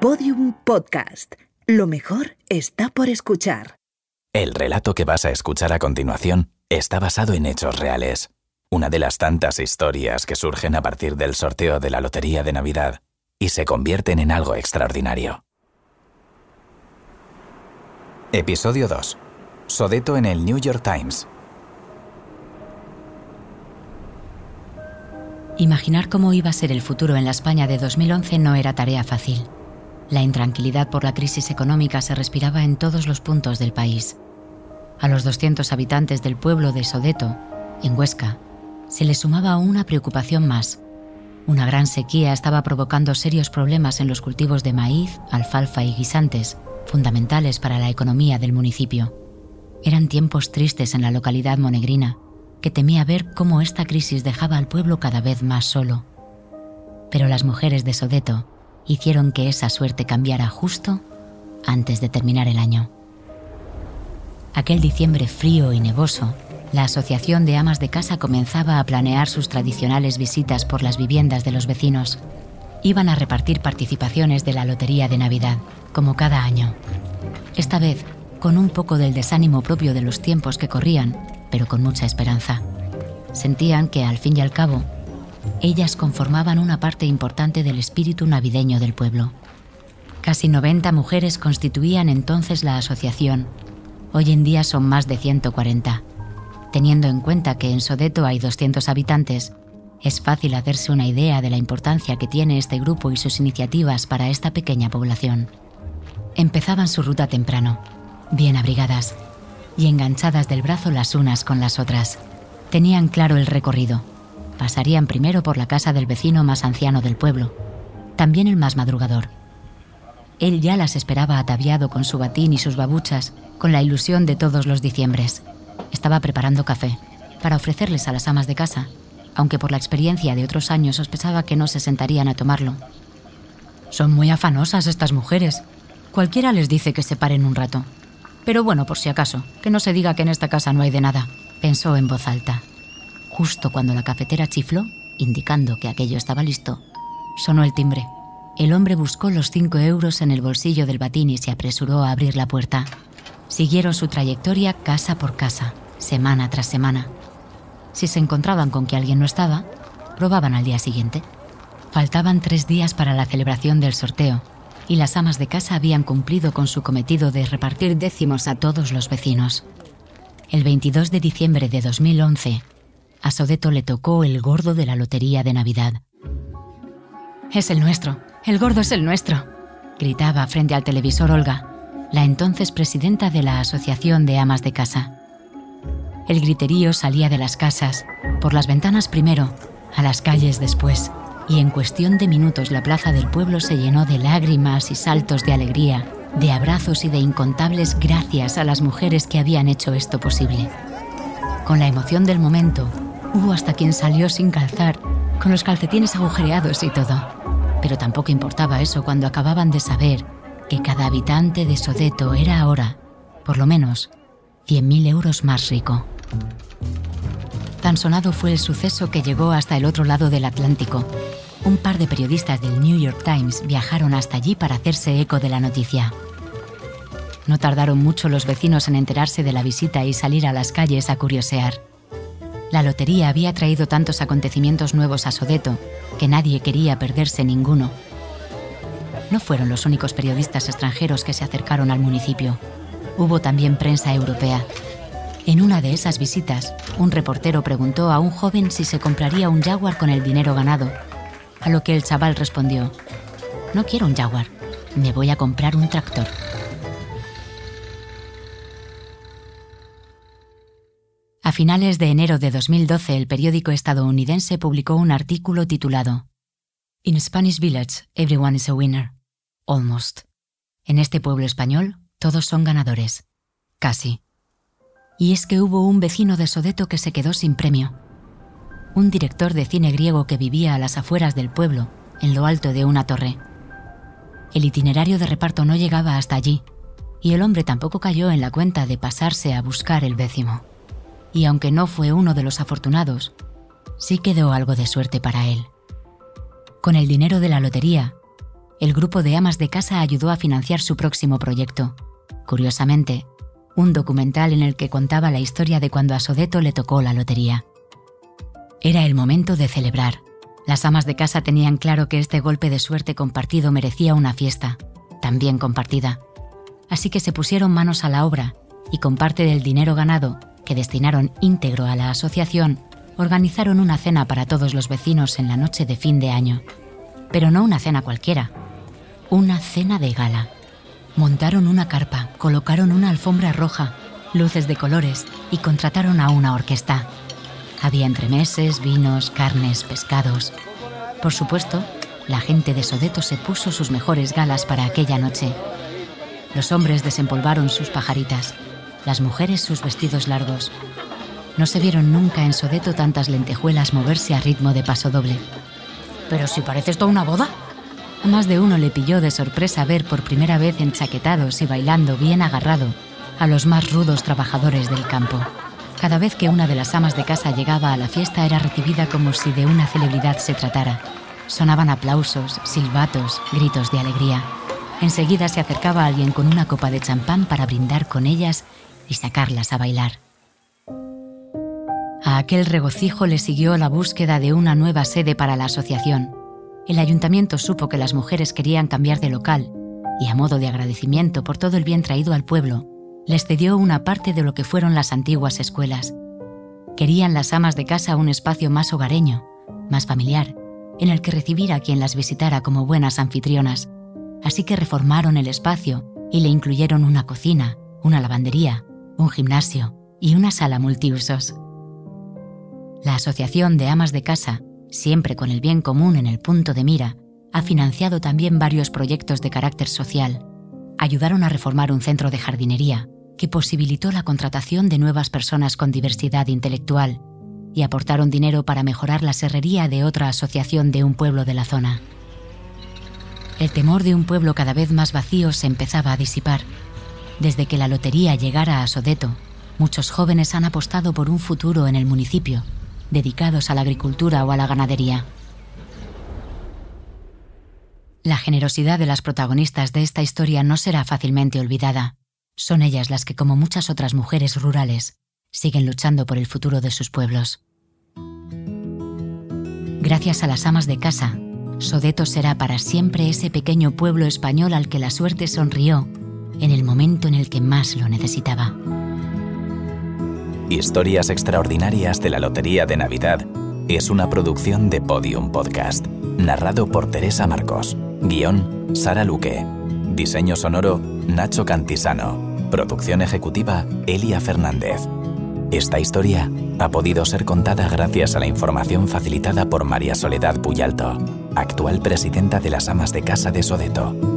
Podium Podcast. Lo mejor está por escuchar. El relato que vas a escuchar a continuación está basado en hechos reales. Una de las tantas historias que surgen a partir del sorteo de la Lotería de Navidad y se convierten en algo extraordinario. Episodio 2. Sodeto en el New York Times. Imaginar cómo iba a ser el futuro en la España de 2011 no era tarea fácil. La intranquilidad por la crisis económica se respiraba en todos los puntos del país. A los 200 habitantes del pueblo de Sodeto, en Huesca, se le sumaba una preocupación más. Una gran sequía estaba provocando serios problemas en los cultivos de maíz, alfalfa y guisantes, fundamentales para la economía del municipio. Eran tiempos tristes en la localidad monegrina, que temía ver cómo esta crisis dejaba al pueblo cada vez más solo. Pero las mujeres de Sodeto hicieron que esa suerte cambiara justo antes de terminar el año. Aquel diciembre frío y nevoso, la Asociación de Amas de Casa comenzaba a planear sus tradicionales visitas por las viviendas de los vecinos. Iban a repartir participaciones de la Lotería de Navidad, como cada año. Esta vez, con un poco del desánimo propio de los tiempos que corrían, pero con mucha esperanza. Sentían que, al fin y al cabo, ellas conformaban una parte importante del espíritu navideño del pueblo. Casi 90 mujeres constituían entonces la asociación. Hoy en día son más de 140. Teniendo en cuenta que en Sodeto hay 200 habitantes, es fácil hacerse una idea de la importancia que tiene este grupo y sus iniciativas para esta pequeña población. Empezaban su ruta temprano, bien abrigadas y enganchadas del brazo las unas con las otras. Tenían claro el recorrido Pasarían primero por la casa del vecino más anciano del pueblo, también el más madrugador. Él ya las esperaba ataviado con su batín y sus babuchas, con la ilusión de todos los diciembres. Estaba preparando café, para ofrecerles a las amas de casa, aunque por la experiencia de otros años sospechaba que no se sentarían a tomarlo. Son muy afanosas estas mujeres. Cualquiera les dice que se paren un rato. Pero bueno, por si acaso, que no se diga que en esta casa no hay de nada, pensó en voz alta. Justo cuando la cafetera chifló, indicando que aquello estaba listo, sonó el timbre. El hombre buscó los cinco euros en el bolsillo del batín y se apresuró a abrir la puerta. Siguieron su trayectoria casa por casa, semana tras semana. Si se encontraban con que alguien no estaba, probaban al día siguiente. Faltaban tres días para la celebración del sorteo, y las amas de casa habían cumplido con su cometido de repartir décimos a todos los vecinos. El 22 de diciembre de 2011, a Sodeto le tocó el gordo de la lotería de Navidad. Es el nuestro, el gordo es el nuestro, gritaba frente al televisor Olga, la entonces presidenta de la Asociación de Amas de Casa. El griterío salía de las casas, por las ventanas primero, a las calles después, y en cuestión de minutos la plaza del pueblo se llenó de lágrimas y saltos de alegría, de abrazos y de incontables gracias a las mujeres que habían hecho esto posible. Con la emoción del momento, Hubo hasta quien salió sin calzar, con los calcetines agujereados y todo. Pero tampoco importaba eso cuando acababan de saber que cada habitante de Sodeto era ahora, por lo menos, 100.000 euros más rico. Tan sonado fue el suceso que llegó hasta el otro lado del Atlántico. Un par de periodistas del New York Times viajaron hasta allí para hacerse eco de la noticia. No tardaron mucho los vecinos en enterarse de la visita y salir a las calles a curiosear. La lotería había traído tantos acontecimientos nuevos a Sodeto que nadie quería perderse ninguno. No fueron los únicos periodistas extranjeros que se acercaron al municipio. Hubo también prensa europea. En una de esas visitas, un reportero preguntó a un joven si se compraría un jaguar con el dinero ganado, a lo que el chaval respondió, no quiero un jaguar, me voy a comprar un tractor. Finales de enero de 2012, el periódico estadounidense publicó un artículo titulado In Spanish Village, everyone is a winner. Almost. En este pueblo español, todos son ganadores. Casi. Y es que hubo un vecino de Sodeto que se quedó sin premio. Un director de cine griego que vivía a las afueras del pueblo, en lo alto de una torre. El itinerario de reparto no llegaba hasta allí, y el hombre tampoco cayó en la cuenta de pasarse a buscar el décimo y aunque no fue uno de los afortunados, sí quedó algo de suerte para él. Con el dinero de la lotería, el grupo de amas de casa ayudó a financiar su próximo proyecto. Curiosamente, un documental en el que contaba la historia de cuando a Sodeto le tocó la lotería. Era el momento de celebrar. Las amas de casa tenían claro que este golpe de suerte compartido merecía una fiesta, también compartida. Así que se pusieron manos a la obra y con parte del dinero ganado, que destinaron íntegro a la asociación, organizaron una cena para todos los vecinos en la noche de fin de año. Pero no una cena cualquiera, una cena de gala. Montaron una carpa, colocaron una alfombra roja, luces de colores y contrataron a una orquesta. Había entremeses, vinos, carnes, pescados. Por supuesto, la gente de Sodeto se puso sus mejores galas para aquella noche. Los hombres desempolvaron sus pajaritas, las mujeres sus vestidos largos. No se vieron nunca en Sodeto tantas lentejuelas moverse a ritmo de paso doble. Pero si parece esto una boda. A más de uno le pilló de sorpresa ver por primera vez enchaquetados y bailando bien agarrado a los más rudos trabajadores del campo. Cada vez que una de las amas de casa llegaba a la fiesta era recibida como si de una celebridad se tratara. Sonaban aplausos, silbatos, gritos de alegría. Enseguida se acercaba alguien con una copa de champán para brindar con ellas y sacarlas a bailar. A aquel regocijo le siguió la búsqueda de una nueva sede para la asociación. El ayuntamiento supo que las mujeres querían cambiar de local y a modo de agradecimiento por todo el bien traído al pueblo, les cedió una parte de lo que fueron las antiguas escuelas. Querían las amas de casa un espacio más hogareño, más familiar, en el que recibir a quien las visitara como buenas anfitrionas. Así que reformaron el espacio y le incluyeron una cocina, una lavandería, un gimnasio y una sala multiusos. La Asociación de Amas de Casa, siempre con el bien común en el punto de mira, ha financiado también varios proyectos de carácter social. Ayudaron a reformar un centro de jardinería, que posibilitó la contratación de nuevas personas con diversidad intelectual y aportaron dinero para mejorar la serrería de otra asociación de un pueblo de la zona. El temor de un pueblo cada vez más vacío se empezaba a disipar. Desde que la lotería llegara a Sodeto, muchos jóvenes han apostado por un futuro en el municipio, dedicados a la agricultura o a la ganadería. La generosidad de las protagonistas de esta historia no será fácilmente olvidada. Son ellas las que, como muchas otras mujeres rurales, siguen luchando por el futuro de sus pueblos. Gracias a las amas de casa, Sodeto será para siempre ese pequeño pueblo español al que la suerte sonrió en el momento en el que más lo necesitaba. Historias extraordinarias de la Lotería de Navidad es una producción de Podium Podcast, narrado por Teresa Marcos, guion Sara Luque, diseño sonoro Nacho Cantisano. Producción ejecutiva Elia Fernández. Esta historia ha podido ser contada gracias a la información facilitada por María Soledad Puyalto, actual presidenta de las Amas de Casa de Sodeto.